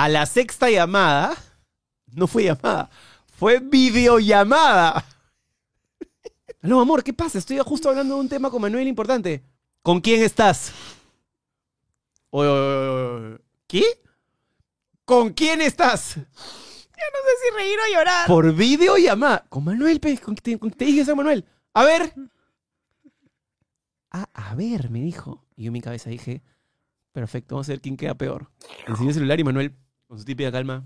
A la sexta llamada, no fue llamada, fue videollamada. No, amor, ¿qué pasa? Estoy justo hablando de un tema con Manuel importante. ¿Con quién estás? Oye, oye, oye, oye. ¿Qué? ¿Con quién estás? No sé si reír o llorar. Por videollamada. Con Manuel, pe, con, te, con- te dije eso, Manuel. A ver. Ah, a ver, me dijo. Y yo en mi cabeza dije, perfecto, vamos a ver quién queda peor. Enseñé el celular y Manuel, con su típica calma,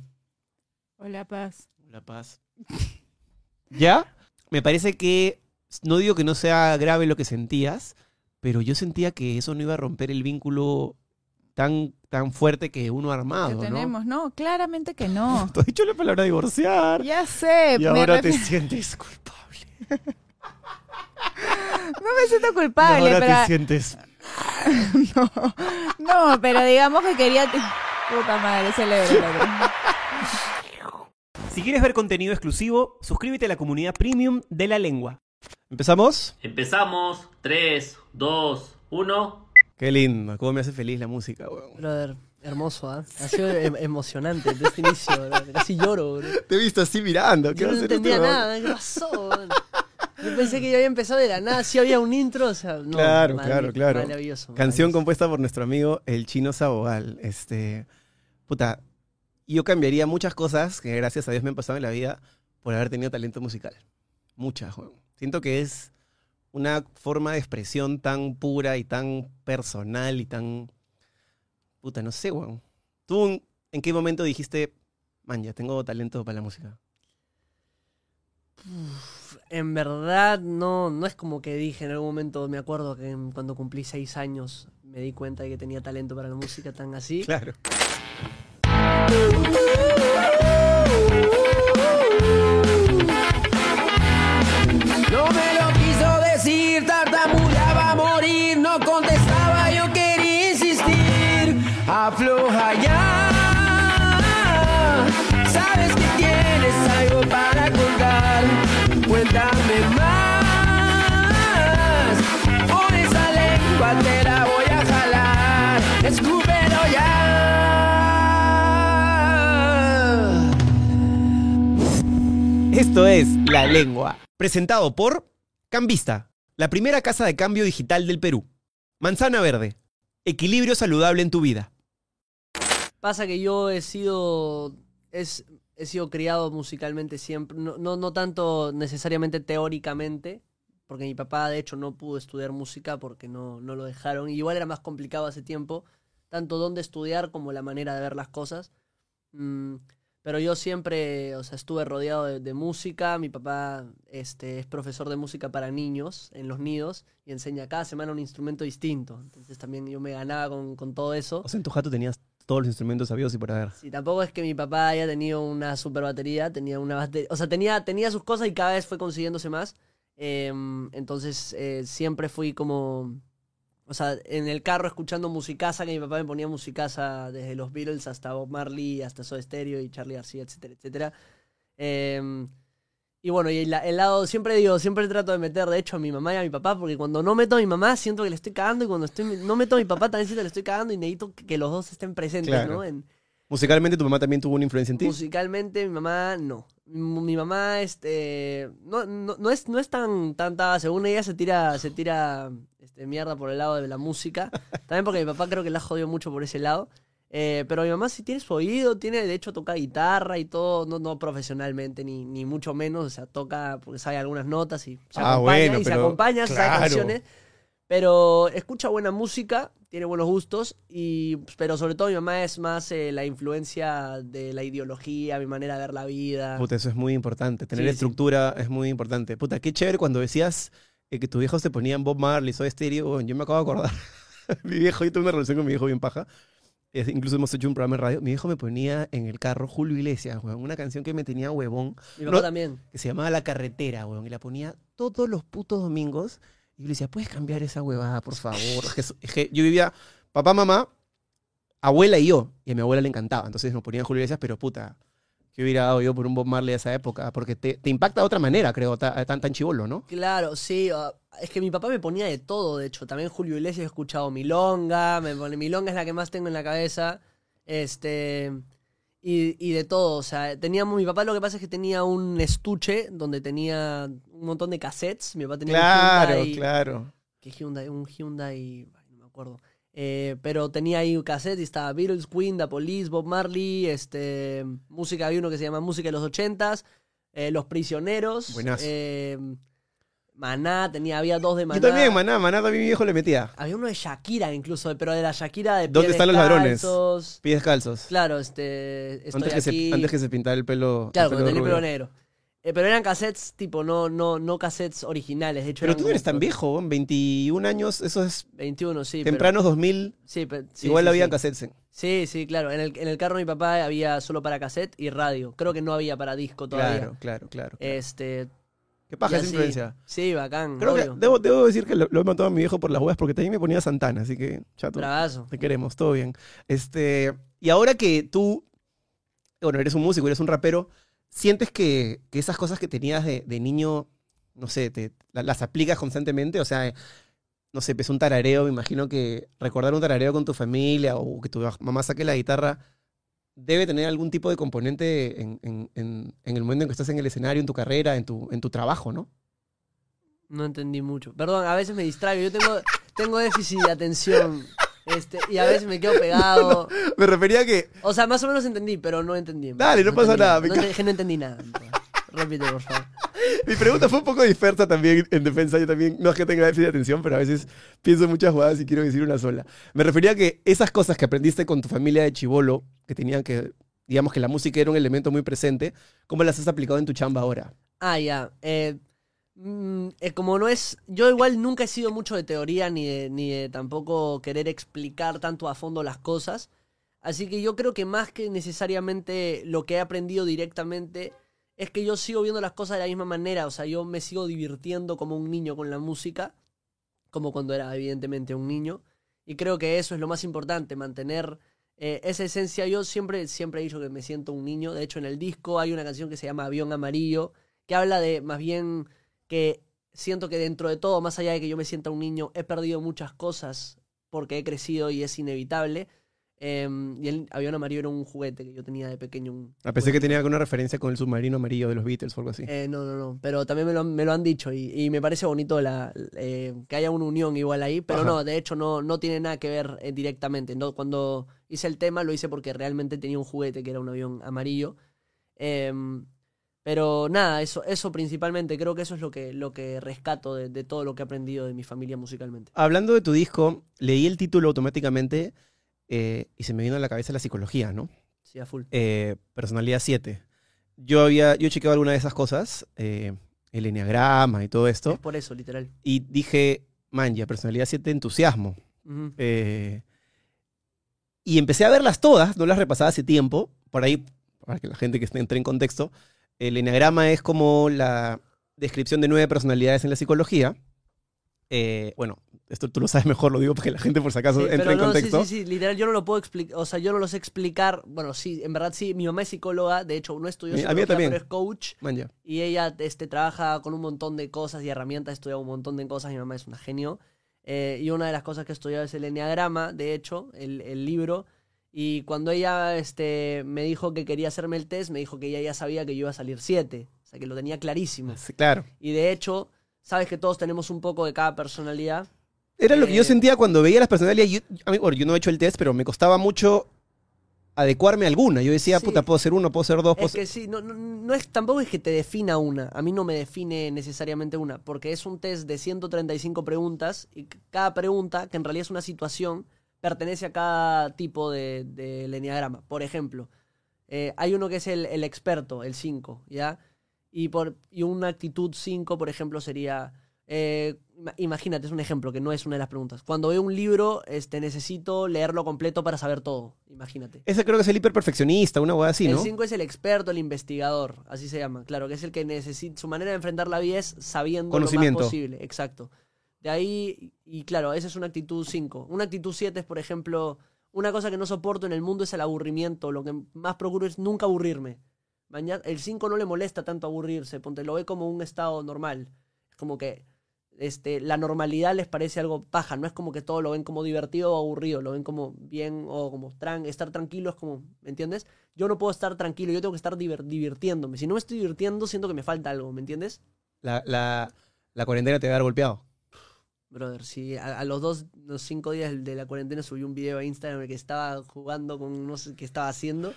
Hola, Paz. la paz. ¿Ya? Me parece que, no digo que no sea grave lo que sentías, pero yo sentía que eso no iba a romper el vínculo tan, tan fuerte que uno ha Que armado, ¿no? tenemos, no, claramente que no. Te has dicho la palabra divorciar. Ya sé. y ahora te sientes culpable. No me siento Y culpable, ahora pero... te sientes... No, no, pero digamos que quería... Puta madre, celebro. Si quieres ver contenido exclusivo, suscríbete a la comunidad premium de la lengua. ¿Empezamos? Empezamos. 3, 2, 1. Qué lindo, cómo me hace feliz la música, weón. Brother, hermoso, ¿ah? Ha sido em- emocionante desde este inicio, brother. Casi lloro, bro. Te he visto así mirando. ¿Qué Yo va no hacer entendía este nada, ¿qué pasó? bro? Yo pensé que yo había empezado de la nada, sí había un intro, o sea, no, Claro, marav- claro, claro. Maravilloso. Canción maravilloso. compuesta por nuestro amigo el chino Sabogal. Este, puta, yo cambiaría muchas cosas que gracias a Dios me han pasado en la vida por haber tenido talento musical. Muchas, weón. Siento que es una forma de expresión tan pura y tan personal y tan... Puta, no sé, weón. ¿Tú en qué momento dijiste, man, ya tengo talento para la música? En verdad, no, no es como que dije en algún momento, me acuerdo que cuando cumplí seis años me di cuenta de que tenía talento para la música tan así. Claro. No me lo quiso decir, tartamudeaba a morir, no contestaba, yo quería insistir. Afloja Esto es La Lengua, presentado por Cambista, la primera casa de cambio digital del Perú. Manzana Verde, equilibrio saludable en tu vida. Pasa que yo he sido. He sido criado musicalmente siempre. No, tanto necesariamente teóricamente. Porque mi papá, de hecho, no pudo estudiar música porque no, no lo dejaron. Igual era más complicado hace tiempo. Tanto dónde estudiar como la manera de ver las cosas. Mm, pero yo siempre, o sea, estuve rodeado de, de música. Mi papá este, es profesor de música para niños en los nidos y enseña cada semana un instrumento distinto. Entonces también yo me ganaba con, con todo eso. O sea, en tu jato tenías todos los instrumentos sabidos y por haber. Sí, tampoco es que mi papá haya tenido una super batería, tenía una batería, o sea, tenía, tenía sus cosas y cada vez fue consiguiéndose más. Em, entonces eh, siempre fui como, o sea, en el carro escuchando musicaza, que mi papá me ponía musicaza desde los Beatles hasta Bob Marley, hasta Soda Stereo y Charlie García, etcétera, etcétera. Em, y bueno, y el, el lado, siempre digo, siempre trato de meter, de hecho, a mi mamá y a mi papá, porque cuando no meto a mi mamá siento que le estoy cagando y cuando estoy, no meto a mi papá también siento que le estoy cagando y necesito que, que los dos estén presentes, Claro. ¿no? En, Musicalmente, tu mamá también tuvo una influencia en ti. Musicalmente, mi mamá no. Mi, mamá, este, no, no, no es, no es tan, tanta, según ella se tira, se tira este, mierda por el lado de la música. También porque mi papá creo que la jodió mucho por ese lado. Eh, pero mi mamá sí tiene su oído, tiene, de hecho toca guitarra y todo, no, no profesionalmente, ni, ni mucho menos, o sea, toca porque sabe algunas notas y se Ah, acompaña, bueno, y se acompaña, sabe claro. canciones. Pero escucha buena música, tiene buenos gustos, y, pero sobre todo mi mamá es más eh, la influencia de la ideología, mi manera de ver la vida. Puta, eso es muy importante. Tener Sí, sí. estructura es muy importante. Puta, qué chévere cuando decías eh, que tus viejos te ponían Bob Marley, Soda Stereo. Bueno, yo me acabo de acordar. mi viejo, yo tuve una relación con mi viejo bien paja. Es- incluso hemos hecho un programa en radio. Mi viejo me ponía en el carro Julio Iglesias, weón. Una canción que me tenía huevón, Mi papá No- también. que se llamaba La Carretera, weón. Y la ponía todos los putos domingos. Y yo le decía, ¿puedes cambiar esa huevada, por favor? Que, que yo vivía, papá, mamá, abuela y yo. Y a mi abuela le encantaba. Entonces nos ponían Julio Iglesias, pero puta, ¿qué hubiera dado yo por un Bob Marley de esa época? Porque te, te impacta de otra manera, creo, ta- tan, tan chivolo, ¿no? Claro, sí. es que mi papá me ponía de todo, de hecho. También Julio Iglesias he escuchado Milonga. Me pone, Milonga es la que más tengo en la cabeza. Este. Y, y de todo, o sea, teníamos, mi papá lo que pasa es que tenía un estuche donde tenía un montón de cassettes. Mi papá tenía Claro, un Hyundai, claro. ¿qué Hyundai? Un Hyundai, no me acuerdo. Eh, pero tenía ahí un cassette y estaba Beatles, Queen, The Police, Bob Marley, este, música, había uno que se llama Música de los Ochentas, eh, Los Prisioneros, Buenazo. eh, Maná, tenía, había dos de Maná. Yo también, Maná, Maná también mi viejo le metía. Había uno de Shakira incluso, pero de la Shakira de ¿Dónde pies están los ladrones? Pies calzos. Claro, este, estoy Antes que, aquí. se, antes que se pintara el pelo. claro, con pelo el pelo negro. Eh, pero eran cassettes tipo, no, no, no cassettes originales. De hecho, Pero tú no eres tan viejo, weón, 21 años, eso es 21, sí. tempranos 2000. Pero, sí, pero- sí, igual sí, había sí. cassettes. Sí, sí, claro. En el, en el carro de mi papá había solo para cassette y radio. Creo que no había para disco todavía. Claro, claro, claro. claro. Este. Qué paja esa influencia. Sí, bacán. Creo que debo, debo decir que lo, lo he matado a mi viejo por las huevas porque también me ponía Santana, así que chato. Bravazo. Te queremos, todo bien. Este, y ahora que tú, bueno, eres un músico, eres un rapero, ¿sientes que, que esas cosas que tenías de, de niño, no sé, te, la- las aplicas constantemente? O sea, no sé, pues un tarareo, me imagino que recordar un tarareo con tu familia o que tu mamá saque la guitarra debe tener algún tipo de componente en, en- en- en el momento en que estás en el escenario, en tu carrera, en tu, en tu trabajo, ¿no? No entendí mucho. Perdón, a veces me distraigo. Yo tengo, tengo déficit de atención. Este, y a veces me quedo pegado. Me refería a que O sea, más o menos entendí, pero no entendí. Dale, no pasa nada, me No, ca- no entendí nada. Repite, por favor. Mi pregunta fue un poco dispersa también en defensa. Yo también, no es que tenga déficit de atención, pero a veces pienso muchas jugadas y quiero decir una sola. Me refería a que esas cosas que aprendiste con tu familia de chivolo, que tenían que, digamos que la música era un elemento muy presente, ¿cómo las has aplicado en tu chamba ahora? Ah, ya. Eh, mm, eh, como no es. Yo igual nunca he sido mucho de teoría ni de, ni de tampoco querer explicar tanto a fondo las cosas. Así que yo creo que más que necesariamente lo que he aprendido directamente es que yo sigo viendo las cosas de la misma manera. O sea, yo me sigo divirtiendo como un niño con la música, como cuando era evidentemente un niño. Y creo que eso es lo más importante, mantener eh, esa esencia. Yo siempre, siempre he dicho que me siento un niño. De hecho, en el disco hay una canción que se llama Avión Amarillo, que habla de más bien que siento que dentro de todo, más allá de que yo me sienta un niño, he perdido muchas cosas porque he crecido y es inevitable. Em, y el avión amarillo era un juguete que yo tenía de pequeño. Un A pesar que tenía alguna referencia con el submarino amarillo de los Beatles o algo así. eh, no, no, no. Pero también me lo, han- me lo han dicho y, y me parece bonito la, eh, que haya una unión igual ahí. Pero Ajá. no, de hecho no, no tiene nada que ver eh, directamente. No, cuando hice el tema lo hice porque realmente tenía un juguete que era un avión amarillo. Em, pero nada, eso, eso principalmente. Creo que eso es lo que, lo que rescato de, de todo lo que he aprendido de mi familia musicalmente. Hablando de tu disco, leí el título automáticamente eh, y se me vino a la cabeza la psicología, ¿no? Sí, a full. eh, personalidad 7. Yo había, yo chequeado alguna de esas cosas, eh, el enneagrama y todo esto, Es por eso, literal. y dije, man, ya, personalidad 7, entusiasmo. Y empecé a verlas todas, no las repasaba hace tiempo, por ahí, para que la gente que esté- entre en contexto, el enneagrama es como la descripción de nueve personalidades en la psicología. Eh, bueno, esto tú lo sabes mejor, lo digo porque la gente por si acaso Sí, entra pero en no, sí, contexto. sí, sí, literal, yo no lo puedo explicar, o sea, yo no lo sé explicar, bueno, sí, en verdad sí, mi mamá es psicóloga, de hecho, no estudió psicología, también. pero es coach, Man, ya. y ella este, trabaja con un montón de cosas y herramientas, estudia un montón de cosas, mi mamá es una genio, eh, y una de las cosas que he estudiado es el enneagrama, de hecho, el, el libro, y cuando ella este, me dijo que quería hacerme el test, me dijo que ella ya sabía que yo iba a salir 7, o sea, que lo tenía clarísimo, Sí, claro. y de hecho, sabes que todos tenemos un poco de cada personalidad, Era lo que yo Eh, sentía cuando veía las personalidades. Yo, a mí, bueno, yo no he hecho el test, pero me costaba mucho adecuarme a alguna. Yo decía, Sí. puta, puedo ser uno, puedo ser dos, puedo Es ser... que sí, no, no, no es, tampoco es que te defina una. A mí no me define necesariamente una, porque es un test de 135 preguntas y cada pregunta, que en realidad es una situación, pertenece a cada tipo de, de. Por ejemplo, eh, hay uno que es el, el experto, el 5, ¿ya? Y, por, y una actitud 5, por ejemplo, sería... eh, ima- imagínate, es un ejemplo que no es una de las preguntas. Cuando veo un libro, este, necesito leerlo completo para saber todo. Imagínate. Ese creo que es el hiperperfeccionista, una hueá así, El ¿no? 5 es el experto, el investigador, así se llama. Claro, que es el que necesita. Su manera de enfrentar la vida es sabiendo lo más posible. Exacto. De ahí, y claro, esa es una actitud 5. Una actitud 7 es, por ejemplo, una cosa que no soporto en el mundo es el aburrimiento. Lo que más procuro es nunca aburrirme. Mañana, el 5 no le molesta tanto aburrirse, ponte, lo ve como un estado normal. Es como que este, la normalidad les parece algo paja. No es como que todo lo ven como divertido o aburrido, lo ven como bien o como tran estar tranquilo es como, ¿me entiendes? Yo no puedo estar tranquilo, yo tengo que estar divirtiéndome. Si no me estoy divirtiendo, siento que me falta algo, ¿me entiendes? La, la, la cuarentena te va a haber golpeado. Brother, si a, a los dos, los cinco días de la cuarentena subí un video a Instagram en el que estaba jugando con no sé qué estaba haciendo.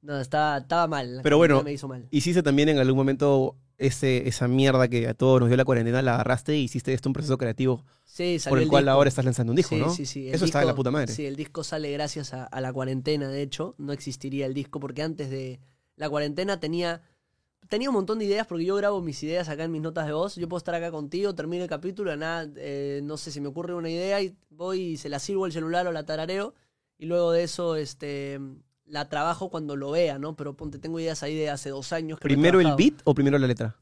No, estaba, estaba mal. Pero bueno, me hizo mal. Hiciste también en algún momento ese, esa mierda que a todos nos dio la cuarentena, la agarraste y hiciste esto un proceso creativo Sí, salió por el, cual disco. ahora estás lanzando un disco, sí, ¿no? Sí, sí. el Eso está de la disco- puta madre. Sí, el disco sale gracias a, a la cuarentena, de hecho. No existiría el disco porque antes de la cuarentena tenía, tenía un montón de ideas porque yo grabo mis ideas acá en mis notas de voz. Yo puedo estar acá contigo, termino el capítulo, nada, eh, no sé, se me ocurre una idea y voy y se la sirvo al celular o la tarareo y luego de eso este, la trabajo cuando lo vea, ¿no? Pero ponte, tengo ideas ahí de hace dos años. Que no ¿Primero el beat o primero la letra?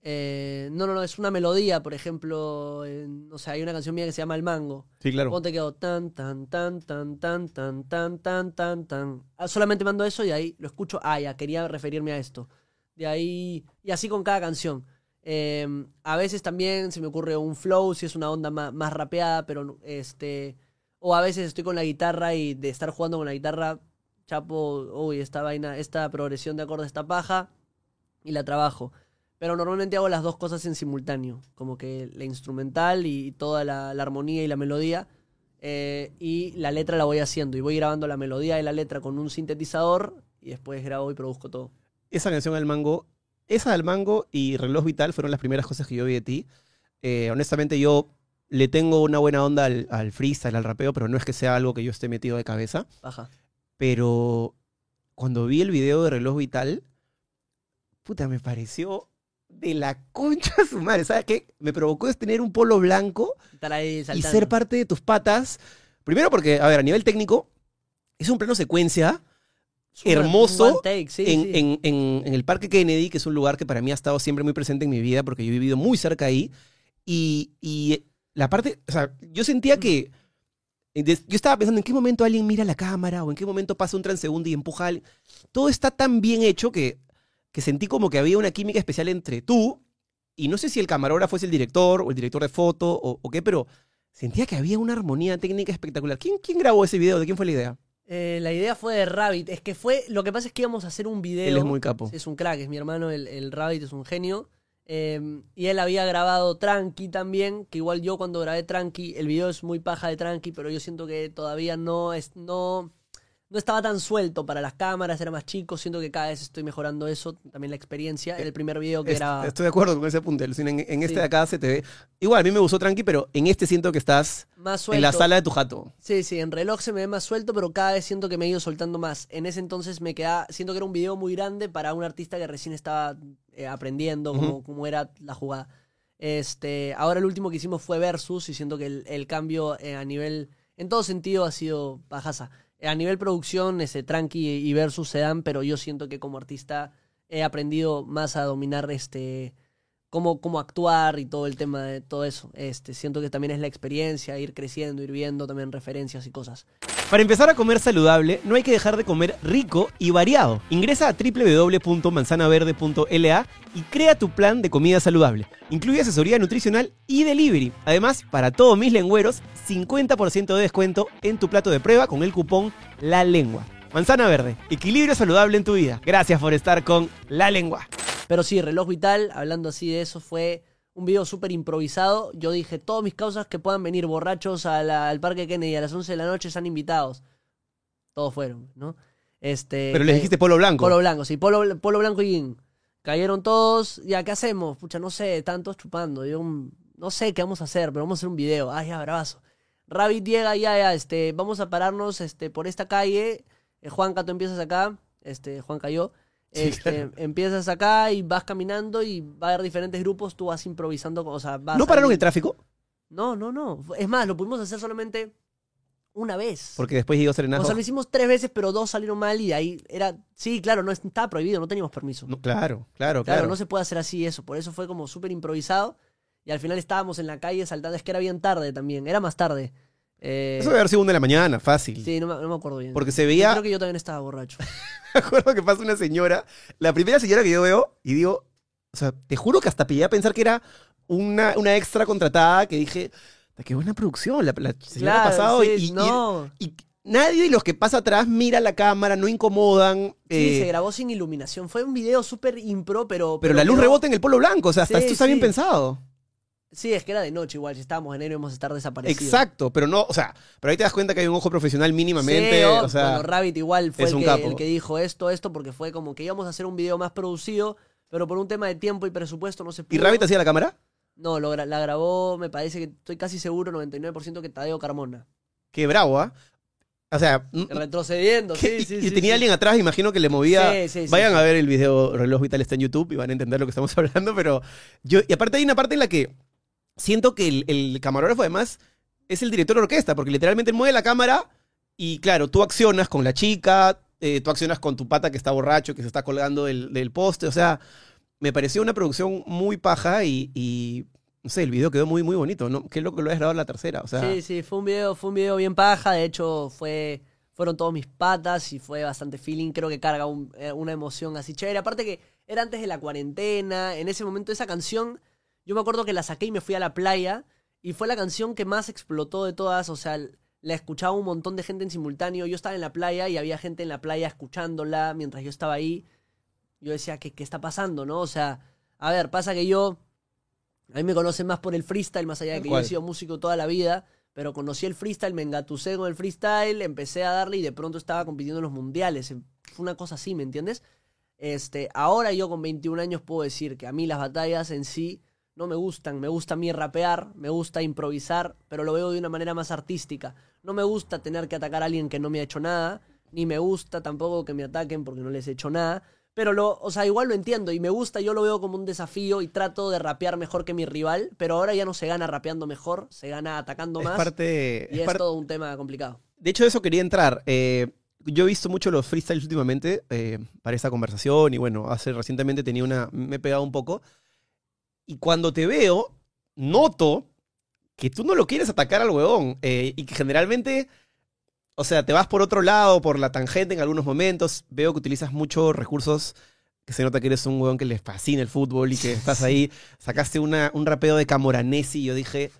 Eh, no, no, no, es una melodía, por ejemplo, en- o sea, hay una canción mía que se llama El Mango. Sí, claro. Ponte quedó tan, tan, tan, tan, tan, tan, tan, tan, tan, tan. Ah, solamente mando eso y ahí lo escucho. Ah, ya, quería referirme a esto. De ahí, y así con cada canción. Eh, a veces también se me ocurre un flow, si es una onda más, más rapeada, pero no- este. O a veces estoy con la guitarra y de estar jugando con la guitarra, chapo, uy, esta vaina, esta progresión de acordes está paja, y la trabajo. Pero normalmente hago las dos cosas en simultáneo, como que la instrumental y toda la, la armonía y la melodía, eh, y la letra la voy haciendo, y voy grabando la melodía y la letra con un sintetizador, y después grabo y produzco todo. Esa canción al mango, esa del mango y Reloj Vital fueron las primeras cosas que yo vi de ti. Eh, honestamente, yo le tengo una buena onda al, al freestyle, al rapeo, pero no es que sea algo que yo esté metido de cabeza. Baja. Pero cuando vi el video de Reloj Vital, puta, me pareció de la concha a su madre. ¿Sabes qué? Me provocó es tener un polo blanco y ser parte de tus patas. Primero porque, a ver, a nivel técnico, es un plano secuencia hermoso take, sí, en, sí. en- en- en el Parque Kennedy, que es un lugar que para mí ha estado siempre muy presente en mi vida porque yo he vivido muy cerca ahí. Y, y la parte, o sea, yo sentía que, des- yo estaba pensando en qué momento alguien mira la cámara o en qué momento pasa un transeúnte y empuja a alguien. Todo está tan bien hecho que, que sentí como que había una química especial entre tú y no sé si el camarógrafo es el director o el director de foto o, o qué, pero sentía que había una armonía técnica espectacular. ¿Quién, ¿Quién grabó ese video? ¿De quién fue la idea? Eh, la idea fue de Rabbit. Es que fue. Lo que pasa es que íbamos a hacer un video. Él es muy capo. Es un crack, es mi hermano, el, el Rabbit es un genio. Eh, y él había grabado Tranqui también, que igual yo cuando grabé Tranqui, el video es muy paja de Tranqui, pero yo siento que todavía no es, no, no estaba tan suelto para las cámaras, era más chico, siento que cada vez estoy mejorando eso, también la experiencia. El primer video que era... Estoy de acuerdo con ese punto. En, en este Sí. de acá se te ve. Igual, a mí me gustó tranqui, pero en este siento que estás Más suelto. en la sala de tu jato. Sí, sí, en reloj se me ve más suelto, pero cada vez siento que me he ido soltando más. En ese entonces me quedaba, siento que era un video muy grande para un artista que recién estaba eh, aprendiendo cómo, Ujú. cómo era la jugada. Este, ahora el último que hicimos fue Versus y siento que el, el cambio eh, a nivel, en todo sentido ha sido bajaza. A nivel producción, ese Tranqui y Versus se dan, pero yo siento que como artista he aprendido más a dominar este cómo, cómo actuar y todo el tema de todo eso. Este, siento que también es la experiencia, ir creciendo, ir viendo también referencias y cosas. Para empezar a comer saludable, no hay que dejar de comer rico y variado. Ingresa a www.manzanaverde.la y crea tu plan de comida saludable. Incluye asesoría nutricional y delivery. Además, para todos mis lengüeros, 50% de descuento en tu plato de prueba con el cupón La Lengua. Manzana Verde, equilibrio saludable en tu vida. Gracias por estar con La Lengua. Pero sí, Reloj Vital, hablando así de eso, fue un video súper improvisado. Yo dije, todos mis causas que puedan venir borrachos a la- al Parque Kennedy a las 11 de la noche están invitados. Todos fueron, ¿no? Este, Pero les dijiste polo blanco. Polo blanco, sí, polo, polo blanco y. Cayeron todos, ya, ¿qué hacemos? Pucha, no sé, tantos chupando. Yo, mm, no sé qué vamos a hacer, pero vamos a hacer un video. Ay, ya, bravazo. Rabbit llega, ya, ya, este, vamos a pararnos este, por esta calle. Eh, Juanca, tú empiezas acá. Este, Juan cayó. Este, empiezas acá y vas caminando y va a haber diferentes grupos, tú vas improvisando, o sea, vas ¿No pararon ahí- el tráfico? No, no, no. Es más, lo pudimos hacer solamente una vez. Porque después llegó O Serenazo. sea, lo hicimos tres veces, pero dos salieron mal y ahí era. Sí, claro, no estaba prohibido, no teníamos permiso. No, claro, claro, claro, claro. no se puede hacer así eso. Por eso fue como súper improvisado. Y al final estábamos en la calle saltando. Es que era bien tarde también, era más tarde. Eh, Eso debe haber sido una de la mañana, fácil. sí, no me, no me acuerdo bien. Porque se Yo veía Creo que yo también estaba borracho. Me acuerdo que pasa una señora, la primera señora que yo veo, y digo, o sea, te juro que hasta pillé a pensar que era una, una extra contratada que dije, qué buena producción, la, la señora Claro, pasado. sí, y, no. y nadie de los que pasa atrás mira la cámara, no incomodan. Sí, eh, se grabó sin iluminación. Fue un video súper impro, pero. pero la luz rebota en el polo blanco, o sea, hasta Sí, esto está bien pensado. Sí, es que era de noche igual. Si estábamos en enero íbamos a estar desaparecidos. Exacto, pero no, o sea, pero ahí te das cuenta que hay un ojo profesional mínimamente, Sí, oh, o sea, bueno, Rabbit igual fue es el un que, capo. el que dijo esto, esto, porque fue como que íbamos a hacer un video más producido, pero por un tema de tiempo y presupuesto no se pudo. ¿y Rabbit hacía la cámara? No, lo gra- la grabó, me parece que estoy casi seguro, 99% que Tadeo Carmona. Qué bravo, ¿ah? O sea, n- Retrocediendo, ¿qué- sí, sí, y sí, tenía sí. alguien atrás, imagino que le movía. Sí, sí, sí, Vayan a ver el video Reloj Vital está en YouTube y van a entender lo que estamos hablando, pero yo, y aparte hay una parte en la que siento que el, camarógrafo además es el director de orquesta, porque literalmente mueve la cámara y claro, tú accionas con la chica, eh, tú accionas con tu pata que está borracho, que se está colgando del, poste, o sea, me pareció una producción muy paja y, no sé, el video quedó muy, muy bonito, ¿no? Qué loco que lo hayas grabado en la tercera, o sea, Sí, sí, fue un video, fue un video bien paja, de hecho fue fueron todos mis patas y fue bastante feeling, creo que carga eh, una emoción así chévere, aparte que era antes de la cuarentena, en ese momento esa canción, yo me acuerdo que la saqué y me fui a la playa y fue la canción que más explotó de todas, o sea, la escuchaba un montón de gente en simultáneo, yo estaba en la playa y había gente en la playa escuchándola mientras yo estaba ahí, yo decía, ¿qué, qué está pasando, no? O sea, a ver, pasa que yo... A mí me conocen más por el freestyle, más allá de que yo he sido músico toda la vida, pero conocí el freestyle, me engatusé con el freestyle, empecé a darle y de pronto estaba compitiendo en los mundiales. Fue una cosa así, ¿me entiendes? Este, ahora yo con 21 años puedo decir que a mí las batallas en sí no me gustan. Me gusta a mí rapear, me gusta improvisar, pero lo veo de una manera más artística. No me gusta tener que atacar a alguien que no me ha hecho nada, ni me gusta tampoco que me ataquen porque no les he hecho nada. Pero lo, o sea, igual lo entiendo y me gusta, yo lo veo como un desafío y trato de rapear mejor que mi rival, pero ahora ya no se gana rapeando mejor, se gana atacando es más. parte... y es parte- todo un tema complicado. De hecho, de eso quería entrar. Eh, yo he visto mucho los freestyles últimamente eh, para esta conversación y bueno, hace recientemente tenía una, me he pegado un poco. Y cuando te veo, noto que tú no lo quieres atacar al huevón eh, y que generalmente, o sea, te vas por otro lado, por la tangente en algunos momentos. Veo que utilizas muchos recursos que se nota que eres un huevón que les fascina el fútbol y que estás ahí. Sacaste una, un rapeo de Camoranesi y yo dije,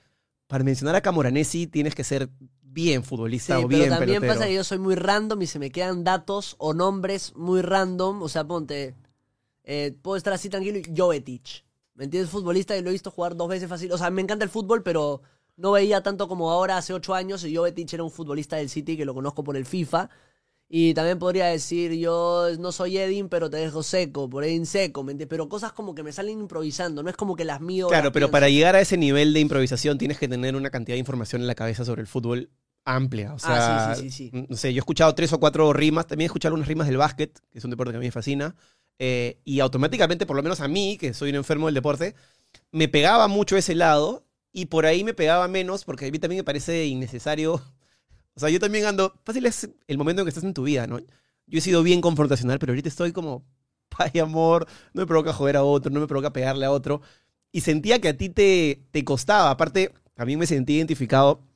para mencionar a Camoranesi tienes que ser bien futbolista Sí, o pero bien también pelotero. pasa que yo soy muy random y se me quedan datos o nombres muy random. O sea, ponte, eh, puedo estar así tranquilo y Jovetic. ¿Me entiendes? Futbolista y lo he visto jugar dos veces fácil. O sea, me encanta el fútbol, pero no veía tanto como ahora hace ocho años. Y Jovetic era un futbolista del City que lo conozco por el FIFA. Y también podría decir, yo no soy Edin, pero te dejo seco, por Edin seco, ¿me entiendes? Pero cosas como que me salen improvisando, no es como que las mío. Claro, las pero pienso. para llegar a ese nivel de improvisación tienes que tener una cantidad de información en la cabeza sobre el fútbol amplia. O sea, Ah, sí, sí, sí, sí. no sé, yo he escuchado tres o cuatro rimas, también he escuchado algunas rimas del básquet, que es un deporte que a mí me fascina, eh, y automáticamente, por lo menos a mí, que soy un enfermo del deporte, me pegaba mucho ese lado, y por ahí me pegaba menos, porque a mí también me parece innecesario. O sea, yo también ando, fácil es el momento en que estás en tu vida, ¿no? Yo he sido bien confrontacional, pero ahorita estoy como, paz y amor, no me provoca joder a otro, no me provoca pegarle a otro. Y sentía que a ti te, te costaba. Aparte, también me sentí identificado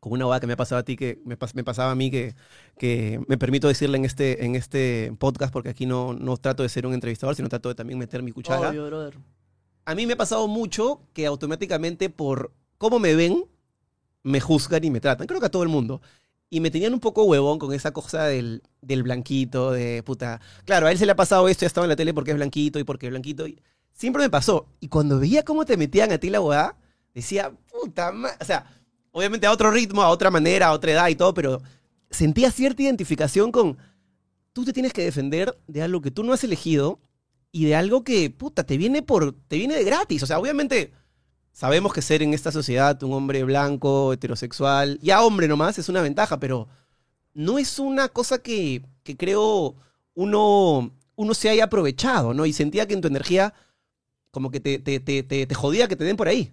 con una boda que me ha pasado a ti, que me, pas- me pasaba a mí, que, que me permito decirle en este, en este podcast, porque aquí no, no trato de ser un entrevistador, sino trato de también meter mi cuchara. Obvio, brother. A mí me ha pasado mucho que automáticamente por cómo me ven, me juzgan y me tratan. Creo que a todo el mundo. Y me tenían un poco huevón con esa cosa del, del blanquito, de puta. Claro, a él se le ha pasado esto, ya estaba en la tele porque es blanquito y porque es blanquito. Y siempre me pasó. Y cuando veía cómo te metían a ti la huevada, decía, puta ma-". O sea, obviamente a otro ritmo, a otra manera, a otra edad y todo, pero sentía cierta identificación con. Tú te tienes que defender de algo que tú no has elegido y de algo que, puta, te viene por. te viene de gratis. O sea, obviamente. Sabemos que ser en esta sociedad un hombre blanco, heterosexual, ya hombre nomás, es una ventaja, pero no es una cosa que, que creo uno, uno se haya aprovechado, ¿no? Y sentía que en tu energía como que te, te, te, te, te jodía que te den por ahí.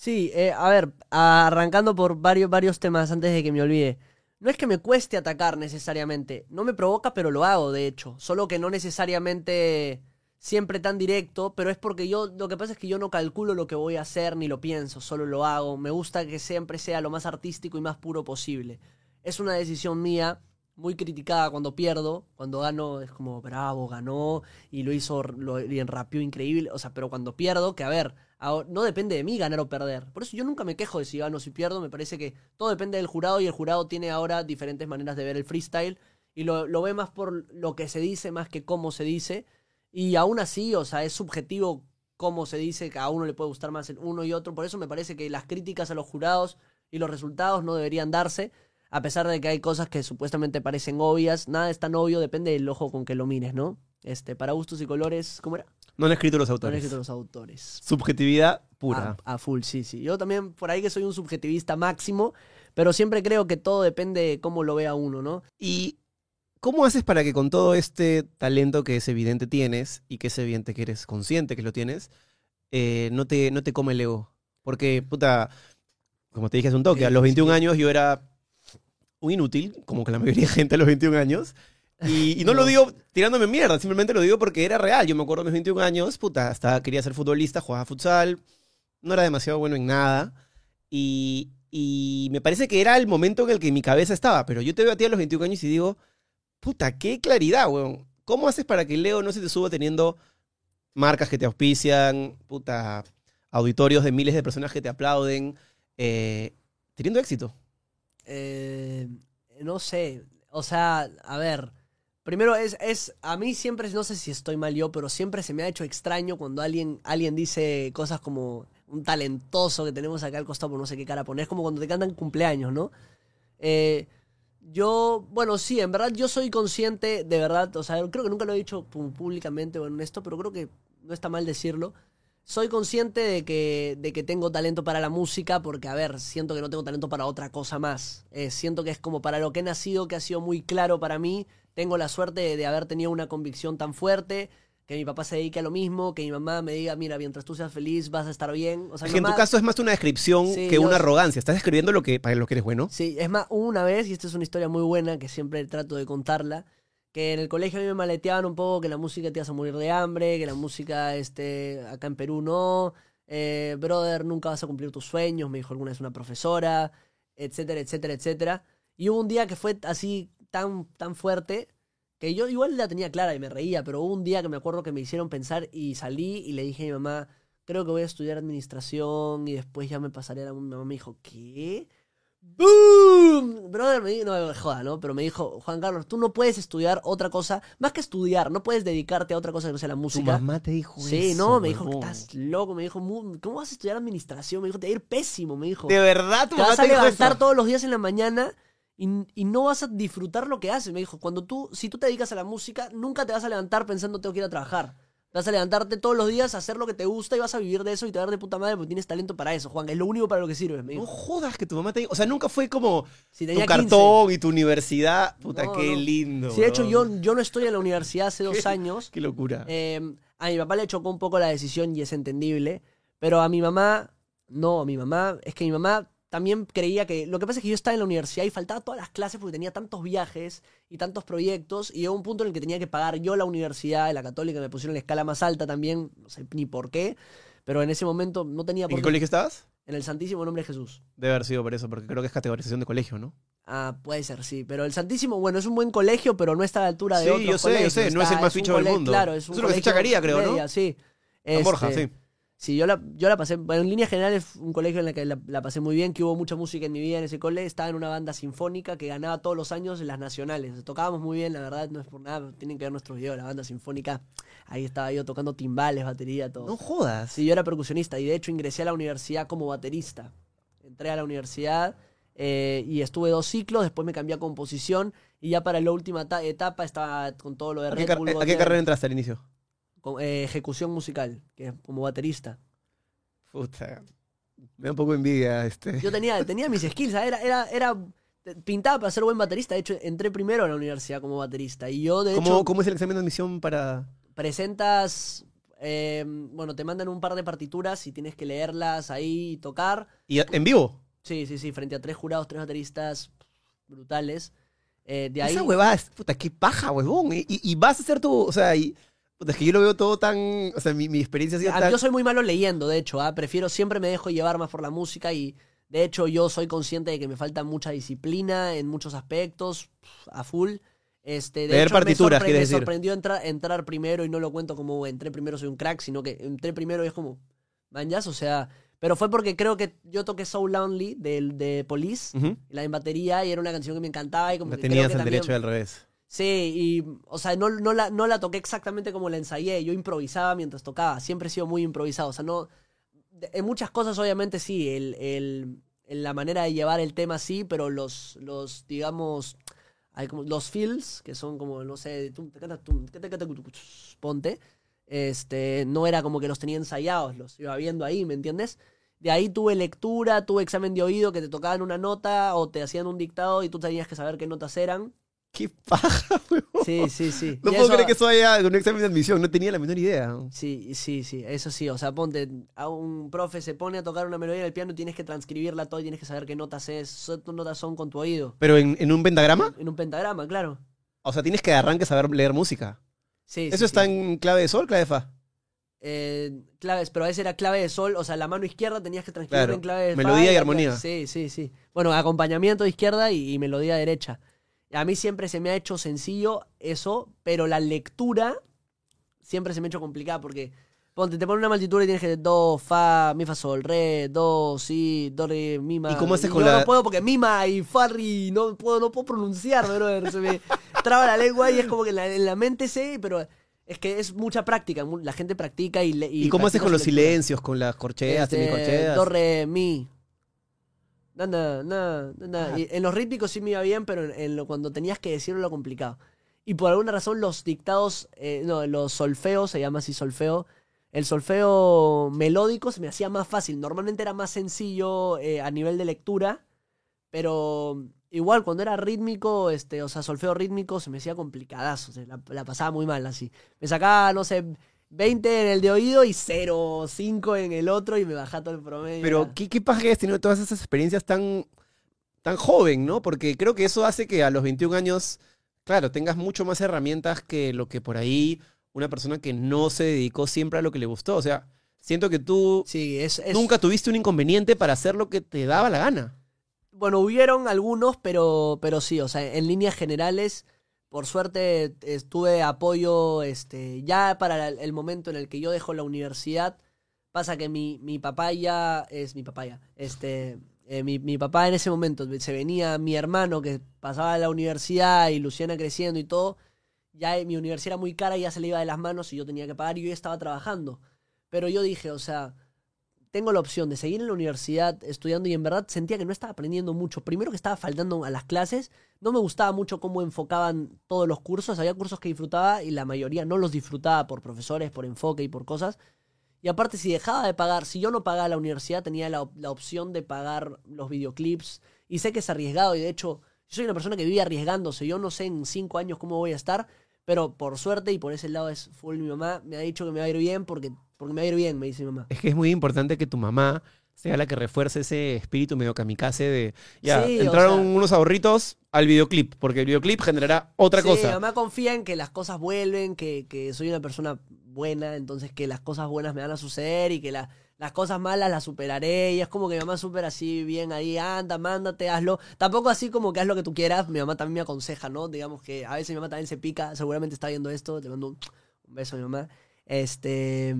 Sí, eh, a ver, arrancando por varios, varios temas antes de que me olvide. No es que me cueste atacar necesariamente. No me provoca, pero lo hago, de hecho. Solo que no necesariamente siempre tan directo, pero es porque yo, lo que pasa es que yo no calculo lo que voy a hacer ni lo pienso, solo lo hago. Me gusta que siempre sea lo más artístico y más puro posible. Es una decisión mía, muy criticada cuando pierdo, cuando gano es como bravo, ganó y lo hizo, lo, y enrapió increíble, o sea, pero cuando pierdo, que a ver, No depende de mí ganar o perder. Por eso yo nunca me quejo de si gano o si pierdo. Me parece que todo depende del jurado y el jurado tiene ahora diferentes maneras de ver el freestyle y lo, lo ve más por lo que se dice más que cómo se dice. Y aún así, o sea, es subjetivo cómo se dice, que a uno le puede gustar más el uno y otro. Por eso me parece que las críticas a los jurados y los resultados no deberían darse, a pesar de que hay cosas que supuestamente parecen obvias. Nada es tan obvio, depende del ojo con que lo mires, ¿no? Este, para gustos y colores, ¿cómo era? No han escrito los No han autores. escrito los autores. Subjetividad pura. A, a full, sí, sí. Yo también por ahí que soy un subjetivista máximo, pero siempre creo que todo depende de cómo lo vea uno, ¿no? ¿Y cómo haces para que con todo este talento que es evidente tienes y que es evidente que eres consciente que lo tienes, eh, no, te, no te come el ego? Porque, puta, como te dije hace un toque, a los 21 años yo era un inútil, como que la mayoría de gente a los 21 años. Y, y no, lo digo tirándome mierda, simplemente lo digo porque era real. Yo me acuerdo de mis 21 años, puta, hasta quería ser futbolista, jugaba futsal, no era demasiado bueno en nada. Y, y me parece que era el momento en el que mi cabeza estaba. Pero yo te veo a ti a los 21 años y digo, puta, qué claridad, weón. ¿Cómo haces para que Leo no se te suba teniendo marcas que te auspician, puta, auditorios de miles de personas que te aplauden, eh, teniendo éxito? Eh, no sé, o sea, a ver, primero es, es, a mí siempre, no sé si estoy mal yo, pero siempre se me ha hecho extraño cuando alguien, alguien dice cosas como un talentoso que tenemos acá al costado por no sé qué cara poner, es como cuando te cantan cumpleaños, ¿no? Eh, yo, bueno, sí, en verdad yo soy consciente, de verdad, o sea, creo que nunca lo he dicho públicamente o en esto, pero creo que no está mal decirlo. Soy consciente de que, de que tengo talento para la música, porque, a ver, siento que no tengo talento para otra cosa más. Eh, siento que es como para lo que he nacido, que ha sido muy claro para mí. Tengo la suerte de, de haber tenido una convicción tan fuerte, que mi papá se dedique a lo mismo, que mi mamá me diga, mira, mientras tú seas feliz, vas a estar bien. O sea, Es en tu caso es más una descripción Sí, que yo- una arrogancia. Estás describiendo lo que, para lo que eres bueno. Sí, es más, una vez, y esta es una historia muy buena que siempre trato de contarla, que en el colegio a mí me maleteaban un poco que la música te vas a morir de hambre, que la música este, acá en Perú no, eh, brother, nunca vas a cumplir tus sueños, me dijo alguna vez una profesora, etcétera, etcétera, etcétera. Y hubo un día que fue así tan, tan fuerte que yo igual la tenía clara y me reía, pero hubo un día que me acuerdo que me hicieron pensar y salí y le dije a mi mamá, creo que voy a estudiar administración y después ya me pasaré a la... Mi mamá me dijo, ¿qué? ¡Boom! Brother, me dijo, no, joda, ¿no? Pero me dijo, Juan Carlos, tú no puedes estudiar otra cosa, más que estudiar, no puedes dedicarte a otra cosa que no sea la Tu música. mamá te dijo Sí, eso, no, me dijo, huevón. estás loco, me dijo, "Mu- ¿cómo vas a estudiar administración? Me dijo, te va a ir pésimo, me dijo. De verdad, tu Te mamá vas a te dijo levantar eso? todos los días en la mañana y, y no vas a disfrutar lo que haces. Me dijo, cuando tú, si tú te dedicas a la música, nunca te vas a levantar pensando tengo que ir a trabajar. Vas a levantarte todos los días a hacer lo que te gusta y vas a vivir de eso y te a dar de puta madre porque tienes talento para eso, Juan. Es lo único para lo que sirves, me No dijo. jodas que tu mamá te. O sea, nunca fue como Si tu tenía 15. cartón y tu universidad. Puta, No, qué no. lindo. Sí, de hecho, yo, yo no estoy en la universidad hace dos años. Qué locura. Eh, a mi papá le chocó un poco la decisión y es entendible. Pero a mi mamá, no, a mi mamá, es que mi mamá también creía que. Lo que pasa es que yo estaba en la universidad y faltaba todas las clases porque tenía tantos viajes y tantos proyectos. Y llegó un punto en el que tenía que pagar yo la universidad, la católica, me pusieron la escala más alta también, no sé ni por qué. Pero en ese momento no tenía ¿En por qué qué. colegio estabas? En el Santísimo Nombre de Jesús. Debe haber sido por eso, porque creo que es categorización de colegio, ¿no? Ah, puede ser, sí. Pero el Santísimo, bueno, es un buen colegio, pero no está a la altura de Sí, otros yo sé, yo sé, no es el más ficho del mundo. Claro, es un Eso es lo que colegio Chacaría, creo, ¿no? Sí. Borja, Este, sí. Sí, yo la, yo la pasé, bueno, en líneas generales un colegio en el que la, la pasé muy bien, que hubo mucha música en mi vida en ese cole, estaba en una banda sinfónica que ganaba todos los años las nacionales, tocábamos muy bien, la verdad, no es por nada, tienen que ver nuestros videos, la banda sinfónica, ahí estaba yo tocando timbales, batería, todo. No jodas. Sí, yo era percusionista y de hecho ingresé a la universidad como baterista. Entré a la universidad eh, y estuve dos ciclos, después me cambié a composición y ya para la última ta- etapa estaba con todo lo de ¿A qué, Red car- Bull a qué carrera entraste al inicio? Con, eh, ejecución musical, que es como baterista. Puta. Me da un poco envidia este. Yo tenía, tenía mis skills, era, era, era pintaba para ser buen baterista. De hecho, entré primero a la universidad como baterista. Y yo, de ¿Cómo, hecho, ¿Cómo es el examen de admisión para...? presentas. eh, bueno, te mandan un par de partituras y tienes que leerlas ahí y tocar. ¿Y en vivo? Sí, sí, sí, frente a tres jurados, tres bateristas brutales. Eh, de ahí. Esa huevada es... Puta, qué paja, huevón. Y, y- y vas a hacer tu... O sea, y... Puta, es que yo lo veo todo tan... O sea, mi, mi experiencia ha sido Ah, tan... Yo soy muy malo leyendo, de hecho. ah, Prefiero, siempre me dejo llevar más por la música y de hecho yo soy consciente de que me falta mucha disciplina en muchos aspectos, a full. Este, de Leer hecho, me partituras, sorpre- me decir. sorprendió entrar, entrar primero y no lo cuento como entré primero soy un crack, sino que entré primero y es como, manjas, o sea, pero fue porque creo que yo toqué So Lonely de, de Police, Ujú. la en batería, y era una canción que me encantaba y como No que tenías que el también- derecho y al revés. Sí, y, o sea, no, no, la, no la toqué exactamente como la ensayé. Yo improvisaba mientras tocaba. Siempre he sido muy improvisado. O sea, no. En muchas cosas, obviamente, sí. El, el- la manera de llevar el tema, sí, pero los, los digamos. Los feels, que son como, no sé, ponte. Este, no era como que los tenía ensayados, los iba viendo ahí, ¿me entiendes? De ahí tuve lectura, tuve examen de oído que te tocaban una nota o te hacían un dictado y tú tenías que saber qué notas eran. ¡Qué paja, huevón! Sí, sí, sí. No Y puedo eso- creer que eso haya un examen de admisión, no tenía la menor idea. Sí, sí, sí, eso sí. O sea, ponte, a un profe se pone a tocar una melodía en el piano y tienes que transcribirla todo y tienes que saber qué notas es, qué notas son con tu oído. ¿Pero en, en un pentagrama? En un pentagrama, claro. O sea, tienes que de arranque saber leer música. Sí, ¿Eso sí, está sí. en clave de sol, clave de fa? Eh, claves, pero a veces era clave de sol, o sea, la mano izquierda tenías que transcribirla Claro, en clave de fa melodía y armonía. Sí, sí, sí. Bueno, acompañamiento de izquierda y, y melodía derecha. A mí siempre se me ha hecho sencillo eso, pero la lectura siempre se me ha hecho complicada porque ponte, te ponen una multitud y tienes que do, fa, mi, fa, sol, re, do, si, do, re, mi, ma. ¿Y cómo haces con yo la- no puedo porque mima y farri no puedo, no puedo pronunciar, brother. Se me traba la lengua y es como que en la, en la mente sé, pero es que es mucha práctica. La gente practica y le- ¿Y, cómo haces con los silencios, con las corcheas, Este, semicorcheas? Do, re, mi. Na, na, na. Ah. Y en los rítmicos sí me iba bien, pero en, en lo, cuando tenías que decirlo lo complicado. Y por alguna razón los dictados, eh, no, los solfeos, se llama así solfeo, el solfeo melódico se me hacía más fácil. Normalmente era más sencillo eh, a nivel de lectura, pero igual cuando era rítmico, este, o sea, solfeo rítmico se me hacía complicadazo, o sea, la, la pasaba muy mal así. Me sacaba, no sé, 20 en el de oído y 0, 5 en el otro y me bajaba todo el promedio. Pero qué, qué paja que hayas tenido todas esas experiencias tan, tan joven, ¿no? Porque creo que eso hace que a los 21 años, claro, tengas mucho más herramientas que lo que por ahí una persona que no se dedicó siempre a lo que le gustó. O sea, siento que tú Sí, es, es- nunca tuviste un inconveniente para hacer lo que te daba la gana. Bueno, hubieron algunos, pero, pero sí, o sea, en líneas generales, por suerte tuve apoyo, este, ya para el, momento en el que yo dejo la universidad, pasa que mi, mi papá ya, es mi papá ya, este, eh, mi, mi papá en ese momento, se venía mi hermano que pasaba a la universidad y Luciana creciendo y todo, ya mi universidad era muy cara y ya se le iba de las manos y yo tenía que pagar y yo ya estaba trabajando. Pero yo dije, o sea, tengo la opción de seguir en la universidad estudiando y en verdad sentía que no estaba aprendiendo mucho. Primero que estaba faltando a las clases, no me gustaba mucho cómo enfocaban todos los cursos. Había cursos que disfrutaba y la mayoría no los disfrutaba por profesores, por enfoque y por cosas. Y aparte, si dejaba de pagar, si yo no pagaba la universidad, tenía la, la opción de pagar los videoclips. Y sé que es arriesgado y de hecho, yo soy una persona que vive arriesgándose. Yo no sé en cinco años cómo voy a estar, pero por suerte y por ese lado es full mi mamá. Me ha dicho que me va a ir bien porque, porque me va a ir bien, me dice mi mamá. Es que es muy importante que tu mamá sea la que refuerce ese espíritu medio kamikaze de, ya, Sí, o entraron sea- unos ahorritos al videoclip, porque el videoclip generará otra sí, cosa. Mi mamá confía en que las cosas vuelven, que, que soy una persona buena, entonces que las cosas buenas me van a suceder y que la- las cosas malas las superaré. Y es como que mi mamá súper así, bien ahí, anda, mándate, hazlo. Tampoco así como que haz lo que tú quieras. Mi mamá también me aconseja, ¿no? Digamos que a veces mi mamá también se pica, seguramente está viendo esto. Le mando un, un beso a mi mamá. Este.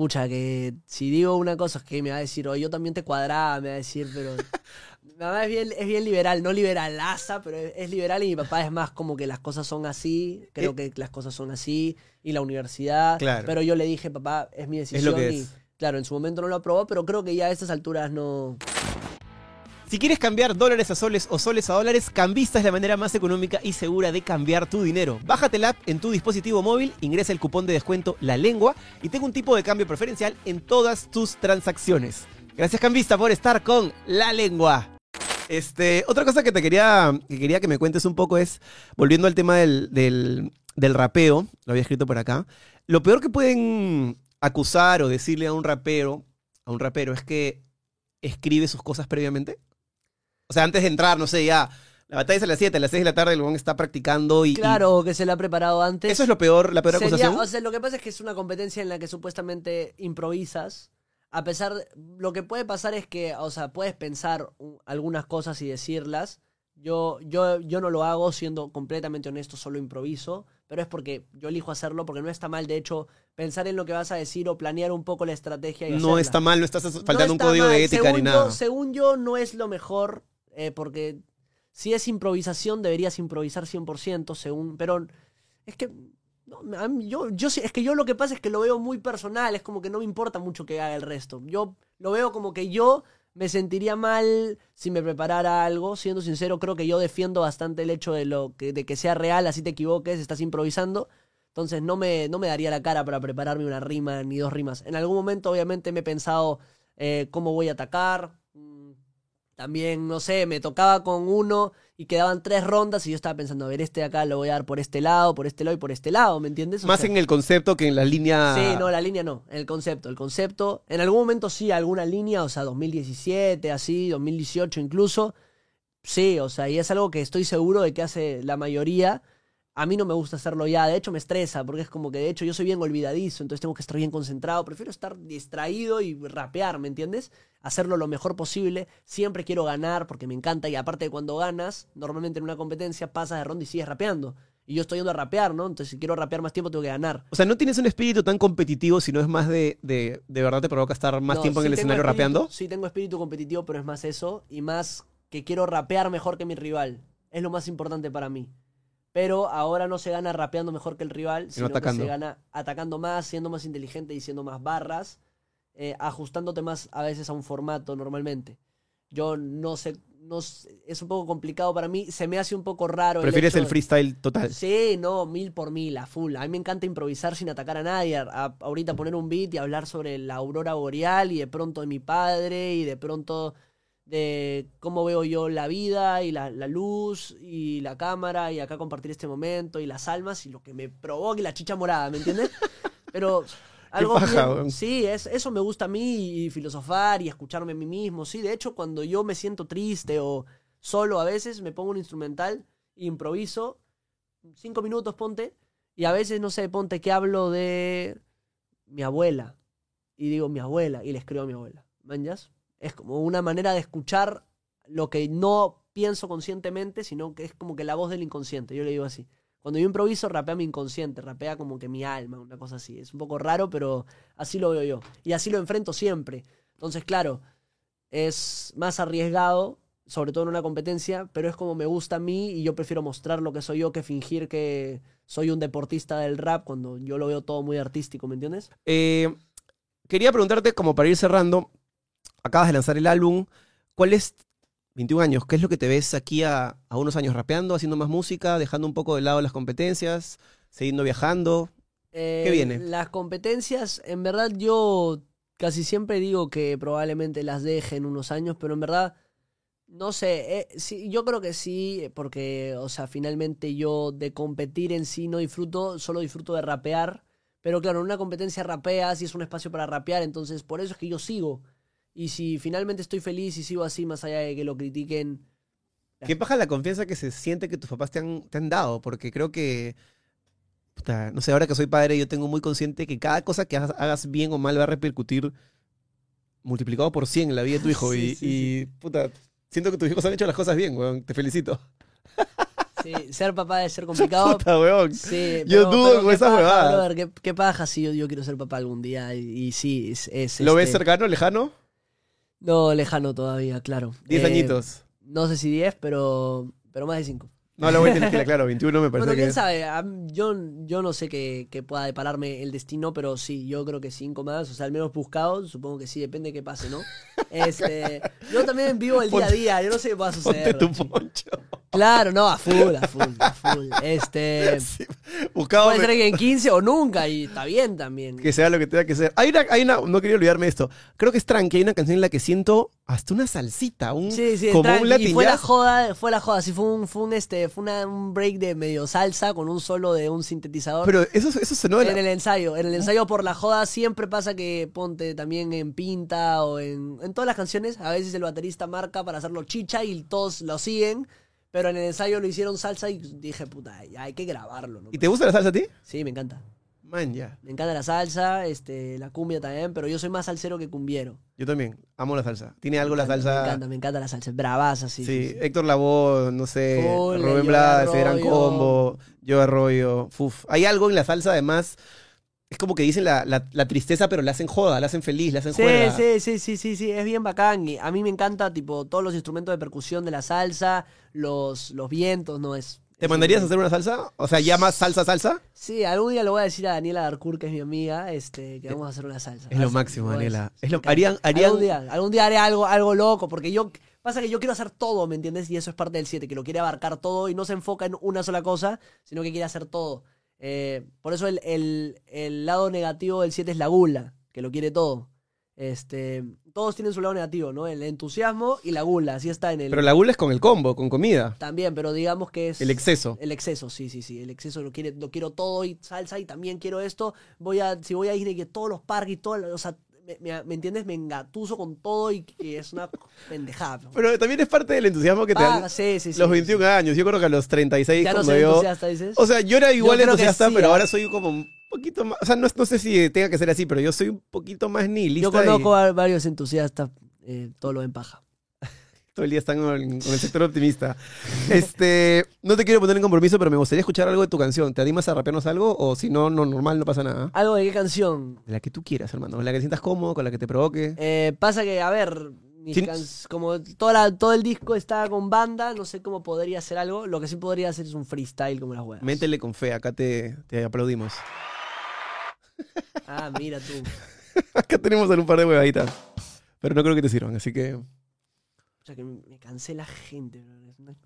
Pucha, que si digo una cosa es que me va a decir, o yo también te cuadraba, me va a decir, pero. Mi mamá es bien, es bien liberal, no liberalaza, pero es, es liberal y mi papá es más como que las cosas son así, creo que las cosas son así, y la universidad. Claro. Pero yo le dije, papá, es mi decisión. lo que y, es. Claro, en su momento no lo aprobó, pero creo que ya a estas alturas no. Si quieres cambiar dólares a soles o soles a dólares, Cambista es la manera más económica y segura de cambiar tu dinero. Bájate la app en tu dispositivo móvil, ingresa el cupón de descuento La Lengua y tenga un tipo de cambio preferencial en todas tus transacciones. Gracias Cambista por estar con La Lengua. Este, otra cosa que te quería que, quería que me cuentes un poco es, volviendo al tema del, del, del rapeo, lo había escrito por acá, lo peor que pueden acusar o decirle a un rapero, a un rapero es que escribe sus cosas previamente. O sea, antes de entrar, no sé, ya, la batalla es a las 7, a las 6 de la tarde el está practicando y... Claro, que se la ha preparado antes. eso es lo peor, la peor Sería- acusación. o sea, lo que pasa es que es una competencia en la que supuestamente improvisas. A pesar de, lo que puede pasar es que, o sea, puedes pensar algunas cosas y decirlas. Yo, yo, yo no lo hago siendo completamente honesto, solo improviso. pero es porque yo elijo hacerlo, porque no está mal, de hecho, pensar en lo que vas a decir o planear un poco la estrategia y No hacerla. está mal, no estás No faltando un código mal. de ética según ni yo- nada. según yo, no es lo mejor, eh, porque si es improvisación, deberías improvisar 100%, según, pero es que... yo, es que yo lo que pasa es que lo veo muy personal, es como que no me importa mucho que haga el resto. Yo lo veo como que yo me sentiría mal si me preparara algo. Siendo sincero, creo que yo defiendo bastante el hecho de, lo que, de que sea real, así te equivoques, estás improvisando. Entonces no me, no me daría la cara para prepararme una rima ni dos rimas. En algún momento, obviamente, me he pensado eh, cómo voy a atacar. También, no sé, me tocaba con uno y quedaban tres rondas y yo estaba pensando, a ver, este de acá lo voy a dar por este lado, por este lado y por este lado, ¿me entiendes? O Más sea, en el concepto que en la línea. Sí, no, la línea no, el concepto. El concepto, en algún momento sí, alguna línea, o sea, 2017, así, 2018 incluso. Sí, o sea, y es algo que estoy seguro de que hace la mayoría. A mí no me gusta hacerlo ya, de hecho me estresa, porque es como que de hecho yo soy bien olvidadizo, entonces tengo que estar bien concentrado. Prefiero estar distraído y rapear, ¿me entiendes? Hacerlo lo mejor posible. Siempre quiero ganar porque me encanta y aparte de cuando ganas, normalmente en una competencia pasas de ronda y sigues rapeando. Y yo estoy yendo a rapear, ¿no? Entonces si quiero rapear más tiempo tengo que ganar. O sea, no tienes un espíritu tan competitivo, sino es más de, de, de verdad te provoca estar más No, tiempo en el escenario espíritu- rapeando. Sí, tengo espíritu competitivo, pero es más eso. Y más que quiero rapear mejor que mi rival. Es lo más importante para mí. Pero ahora no se gana rapeando mejor que el rival, sino atacando. que se gana atacando más, siendo más inteligente, diciendo más barras, eh, ajustándote más a veces a un formato normalmente. Yo no sé, no sé, es un poco complicado para mí. Se me hace un poco raro. Prefieres el de- freestyle total. Sí, no, mil por mil, a full. A mí me encanta improvisar sin atacar a nadie. A- a- ahorita poner un beat y hablar sobre la aurora boreal y de pronto de mi padre y de pronto de cómo veo yo la vida y la, la luz y la cámara y acá compartir este momento y las almas y lo que me provoque la chicha morada, ¿me entiendes? Pero algo paja, bien- weón. sí, es, eso me gusta a mí y filosofar y escucharme a mí mismo. Sí, de hecho cuando yo me siento triste o solo a veces me pongo un instrumental, improviso cinco minutos, ponte, y a veces, no sé, ponte que hablo de mi abuela, y digo mi abuela, y le escribo a mi abuela, ¿manjas? Es como una manera de escuchar lo que no pienso conscientemente, sino que es como que la voz del inconsciente, yo le digo así. Cuando yo improviso, rapea mi inconsciente, rapea como que mi alma, una cosa así. Es un poco raro, pero así lo veo yo. Y así lo enfrento siempre. Entonces, claro, es más arriesgado, sobre todo en una competencia, pero es como me gusta a mí y yo prefiero mostrar lo que soy yo que fingir que soy un deportista del rap cuando yo lo veo todo muy artístico, ¿me entiendes? Eh, quería preguntarte, como para ir cerrando, acabas de lanzar el álbum, ¿cuál es, 21 años, qué es lo que te ves aquí a, a unos años rapeando, haciendo más música, dejando un poco de lado las competencias, siguiendo viajando? Eh, viene? Las competencias, en verdad yo casi siempre digo que probablemente las deje en unos años, pero en verdad, no sé, eh, sí, yo creo que sí, porque, o sea, finalmente yo de competir en sí no disfruto, solo disfruto de rapear, pero claro, en una competencia rapeas y es un espacio para rapear, entonces por eso es que yo sigo. Y si finalmente estoy feliz y sigo así, más allá de que lo critiquen, ¿Qué paja la confianza que se siente que tus papás te han, te han dado? Porque creo que, puta, no sé, ahora que soy padre, yo tengo muy consciente que cada cosa que hagas, bien o mal va a repercutir multiplicado por 100 en la vida de tu hijo. Sí, y, sí, y, puta, siento que tus hijos han hecho las cosas bien, weón. Te felicito. sí, ser papá debe ser complicado, Puta, weón. Sí, Yo dudo con esas huevadas. qué, qué paja si yo, yo quiero ser papá algún día. Y, y sí, es, es, ¿Lo ves este, cercano, lejano? No, lejano todavía, claro. 10 Eh, añitos. No sé si 10, pero, pero más de 5. No, lo voy a tener claro, 21 me parece Bueno, que quién es. sabe, a- yo, yo no sé qué, qué pueda depararme el destino, pero sí, yo creo que 5 más, o sea, al menos buscado, supongo que sí, depende de qué pase, ¿no? Este, yo también vivo el día a Ponte- día, yo no sé qué pueda Ponte suceder. tu chico. poncho. Claro, no, a full, a full, a full. Este, Sí, Buscaba puede ser que en 15 o nunca, y está bien también. que sea lo que tenga que ser. Hay una, hay una, no quería olvidarme de esto. Creo que es tranqui, hay una canción en la que siento hasta una salsita, un, Sí, sí, como tranqui, un y fue la joda, fue la joda, sí fue un, fue un este, fue una- un break de medio salsa con un solo de un sintetizador. Pero eso, eso sonó la- en el ensayo, en el ensayo por la joda siempre pasa que ponte también en pinta o en, en todas las canciones, a veces el baterista marca para hacerlo chicha y todos lo siguen, pero en el ensayo lo hicieron salsa y dije, puta, ya hay que grabarlo, ¿no? ¿Y te gusta la salsa a ti? Sí, me encanta. Man, ya. Me encanta la salsa, este, la cumbia también, pero yo soy más salsero que cumbiero. Yo también. Amo la salsa. Tiene algo la encanta, salsa. Me encanta, me encanta la salsa. Bravas así. Sí, Héctor Lavoe, no sé, Full, Rubén Blas, ese gran combo, Yo Arroyo. Uf. Hay algo en la salsa, además, es como que dicen la, la- la tristeza, pero la hacen joda, la hacen feliz, la hacen Sí, juega. sí, sí, sí, sí, sí, es bien bacán. Y a mí me encanta, tipo, todos los instrumentos de percusión de la salsa, los, los vientos, ¿no? Es, ¿Te mandarías a hacer una salsa? O sea, ya más salsa, salsa. Sí, algún día le voy a decir a Daniela Darcourt, que es mi amiga, este, que vamos a hacer una salsa. Es lo máximo, Daniela. Es lo- harían- harían- Algún día, algún día haré algo, algo loco, porque yo... Pasa que yo quiero hacer todo, ¿me entiendes? Y eso es parte del 7, que lo quiere abarcar todo y no se enfoca en una sola cosa, sino que quiere hacer todo. Eh, por eso el, el- el lado negativo del 7 es la gula, que lo quiere todo. Este, todos tienen su lado negativo, ¿no? El entusiasmo y la gula, así está en el... Pero la gula es con el combo, con comida. También, pero digamos que es... El exceso. El exceso, sí, sí, sí. El exceso lo, quiere, lo quiero todo y salsa y también quiero esto. Voy a, si voy a ir de que todos los parques y todo, o sea, me, me- ¿me entiendes? Me engatuso con todo y, y es una pendejada. Pero también es parte del entusiasmo que te Ah, dan sí, sí, sí. los 21 años. Yo creo que a los 36, Ya no soy yo... entusiasta, dices. O sea, yo era igual entusiasta, pero ¿ah? ahora soy como un poquito más... O sea, no, no sé si tenga que ser así, pero yo soy un poquito más nihilista. Yo conozco y a varios entusiastas, eh, todo lo ven paja. Todo el día están con, con el sector optimista. Este, no te quiero poner en compromiso, pero me gustaría escuchar algo de tu canción. ¿Te animas a rapearnos algo? O si no, no, normal, no pasa nada. ¿Algo de qué canción? De la que tú quieras, hermano. Con la que te sientas cómodo, con la que te provoque. Eh, pasa que, a ver, mis can- como toda la- todo el disco está con banda, no sé cómo podría hacer algo. Lo que sí podría hacer es un freestyle como las huevas. Métele con fe, acá te, te aplaudimos. Ah, mira tú. Acá tenemos un par de huevaditas. Pero no creo que te sirvan, así que O sea que me, me cansé la gente,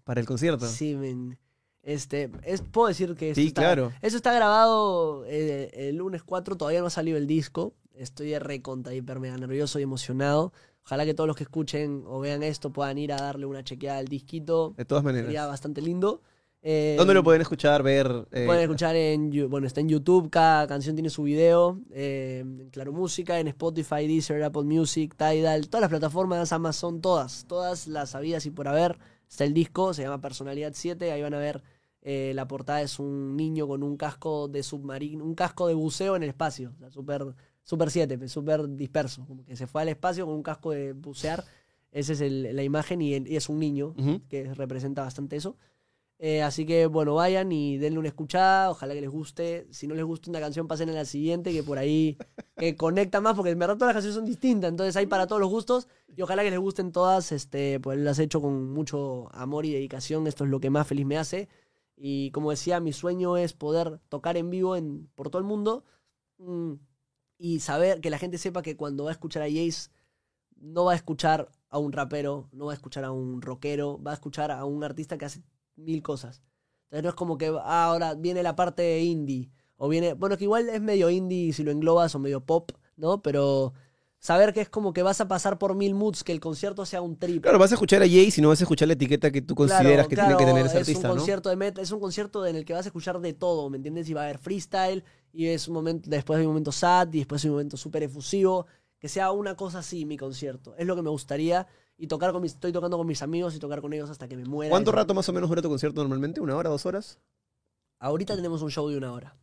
para el concierto. Sí, men. Este, es, puedo decir que esto Sí, está, claro. Eso está grabado eh, el lunes 4, todavía no ha salido el disco. Estoy recontra hiper mega nervioso y emocionado. Ojalá que todos los que escuchen o vean esto puedan ir a darle una chequeada al disquito. De todas maneras. Sería bastante lindo. Eh, ¿Dónde lo pueden escuchar, ver? eh, Pueden escuchar en, bueno, está en YouTube, cada canción tiene su video, eh, en Claro Música, en Spotify, Deezer, Apple Music, Tidal, todas las plataformas, Amazon, todas, todas las sabidas y por haber. Está el disco, se llama Personalidad 7, ahí van a ver, eh, la portada es un niño con un casco de submarino, un casco de buceo en el espacio, o sea, super, super 7, pues, super disperso, como que se fue al espacio con un casco de bucear, esa es el- la imagen y, y es un niño, que representa bastante eso. Eh, así que bueno, vayan y denle una escuchada, ojalá que les guste. Si no les gusta una canción, pasen a la siguiente, que por ahí que conecta más, porque en verdad todas las canciones son distintas, entonces hay para todos los gustos. Y ojalá que les gusten todas, este, pues las he hecho con mucho amor y dedicación, esto es lo que más feliz me hace. Y como decía, mi sueño es poder tocar en vivo en, por todo el mundo mm, y saber que la gente sepa que cuando va a escuchar a Jace, no va a escuchar a un rapero, no va a escuchar a un rockero, va a escuchar a un artista que hace mil cosas. Entonces no es como que ah, ahora viene la parte indie. O viene. Bueno, que igual es medio indie si lo englobas o medio pop, ¿no? Pero saber que es como que vas a pasar por mil moods, que el concierto sea un trip. Claro, vas a escuchar a Jay si no vas a escuchar la etiqueta que tú consideras Claro, que claro, tiene que tener ese es artista, un ¿no? concierto de met- es un concierto en el que vas a escuchar de todo, ¿me entiendes? Y va a haber freestyle, y es un momento, después hay un momento sad, y después hay un momento súper efusivo, que sea una cosa así mi concierto. Es lo que me gustaría, y tocar con mis, estoy tocando con mis amigos y tocar con ellos hasta que me muera. ¿Cuánto rato más o menos dura tu concierto normalmente? ¿Una hora, dos horas? Ahorita tenemos un show de una hora.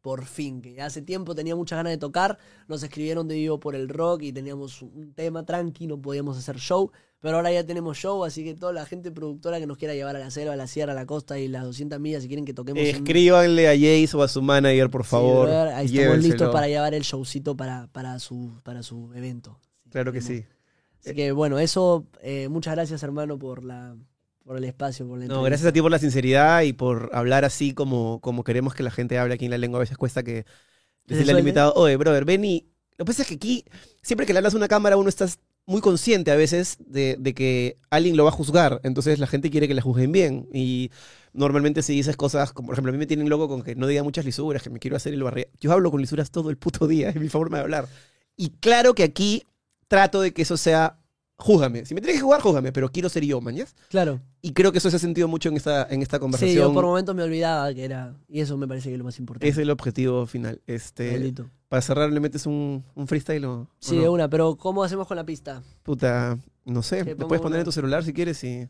Por fin, que hace tiempo tenía muchas ganas de tocar. Nos escribieron de vivo por el rock y teníamos un tema tranqui, no podíamos hacer show. Pero ahora ya tenemos show, así que toda la gente productora que nos quiera llevar a la selva, a la sierra, a la costa y las 200 millas, si quieren que toquemos. Escríbanle a Jace o a su manager, por favor. ahí estamos Llévenselo. listos para llevar el showcito para, para, su, para su evento. Claro que sí. Así que bueno, eso, eh, muchas gracias hermano por la por el espacio, por la No, gracias a ti por la sinceridad y por hablar así como, como queremos que la gente hable aquí en la lengua. A veces cuesta que ¿Te decirle al invitado, oye, brother, ven y... Lo que pasa es que aquí, siempre que le hablas a una cámara, uno está muy consciente a veces de, de que alguien lo va a juzgar. Entonces la gente quiere que la juzguen bien. Y normalmente si dices cosas, como por ejemplo, a mí me tienen loco con que no diga muchas lisuras, que me quiero hacer el barrio. Yo hablo con lisuras todo el puto día, es mi forma de hablar. Y claro que aquí trato de que eso sea, júgame. Si me tienes que jugar, júgame, pero quiero ser yo, mañas. Claro. Y creo que eso se ha sentido mucho en esta, en esta Sí, conversación. yo por momentos me olvidaba que era. Y eso me parece que es lo más importante. es el objetivo final. Este, Maldito. para cerrar, ¿le metes un, un freestyle o, o Sí, no? de una, pero ¿cómo hacemos con la pista? Puta, no sé. Te puedes poner una- en tu celular si quieres y...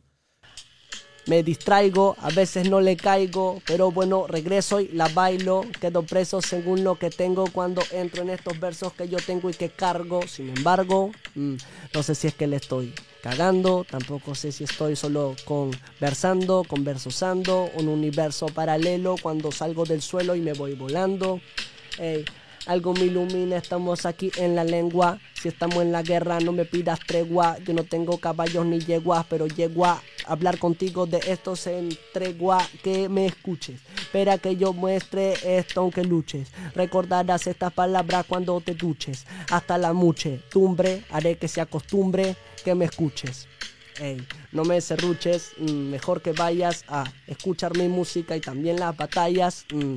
me distraigo, a veces no le caigo, pero bueno, regreso y la bailo. Quedo preso según lo que tengo cuando entro en estos versos que yo tengo y que cargo. Sin embargo, mm, no sé si es que le estoy cagando, tampoco sé si estoy solo conversando, conversosando, un universo paralelo cuando salgo del suelo y me voy volando. Ey, algo me ilumina, estamos aquí en la lengua. Si estamos en la guerra, no me pidas tregua. Yo no tengo caballos ni yeguas, pero llego a hablar contigo de esto en tregua. Que me escuches, espera que yo muestre esto aunque luches. Recordarás estas palabras cuando te duches. Hasta la muchedumbre, haré que se acostumbre que me escuches. Ey, no me cerruches, mm, mejor que vayas a escuchar mi música y también las batallas. mm.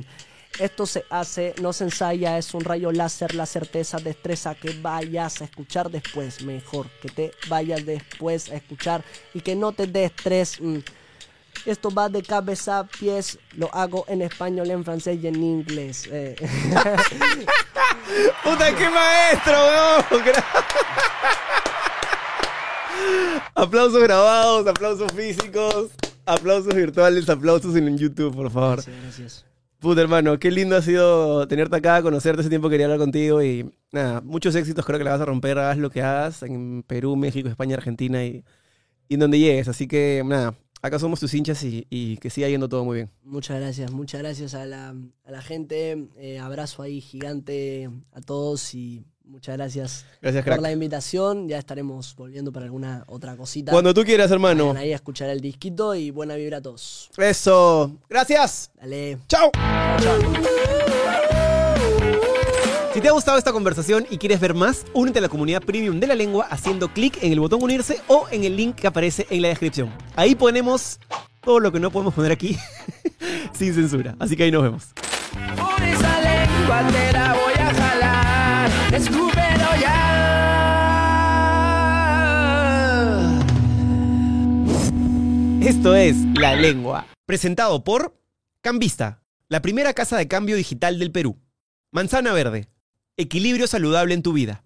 Esto se hace, no se ensaya, es un rayo láser, la certeza destreza que vayas a escuchar después. Mejor que te vayas después a escuchar y que no te dé estrés. mm. Esto va de cabeza a pies, lo hago en español, en francés y en inglés. eh. ¡Puta, qué maestro, weón! Aplausos grabados, aplausos físicos, aplausos virtuales, aplausos en YouTube, por favor. Gracias, gracias. Puta, hermano, qué lindo ha sido tenerte acá, conocerte. Ese tiempo quería hablar contigo y nada, muchos éxitos. Creo que la vas a romper, hagas lo que hagas en Perú, México, España, Argentina y, y donde llegues. Así que nada, acá somos tus hinchas y, que siga yendo todo muy bien. Muchas gracias, muchas gracias a la, a la gente. eh, abrazo ahí gigante a todos y muchas gracias Gracias, por crack. la invitación. Ya estaremos volviendo para alguna otra cosita. Cuando tú quieras, hermano. Vayan ahí a escuchar el disquito y buena vibra a todos. Eso. Gracias. Dale. Chao. Si te ha gustado esta conversación y quieres ver más, únete a la comunidad premium de la lengua haciendo clic en el botón unirse o en el link que aparece en la descripción. Ahí ponemos todo lo que no podemos poner aquí sin censura. Así que ahí nos vemos escúpelo ya. Esto es La Lengua, presentado por Cambista, la primera casa de cambio digital del Perú. Manzana Verde, equilibrio saludable en tu vida.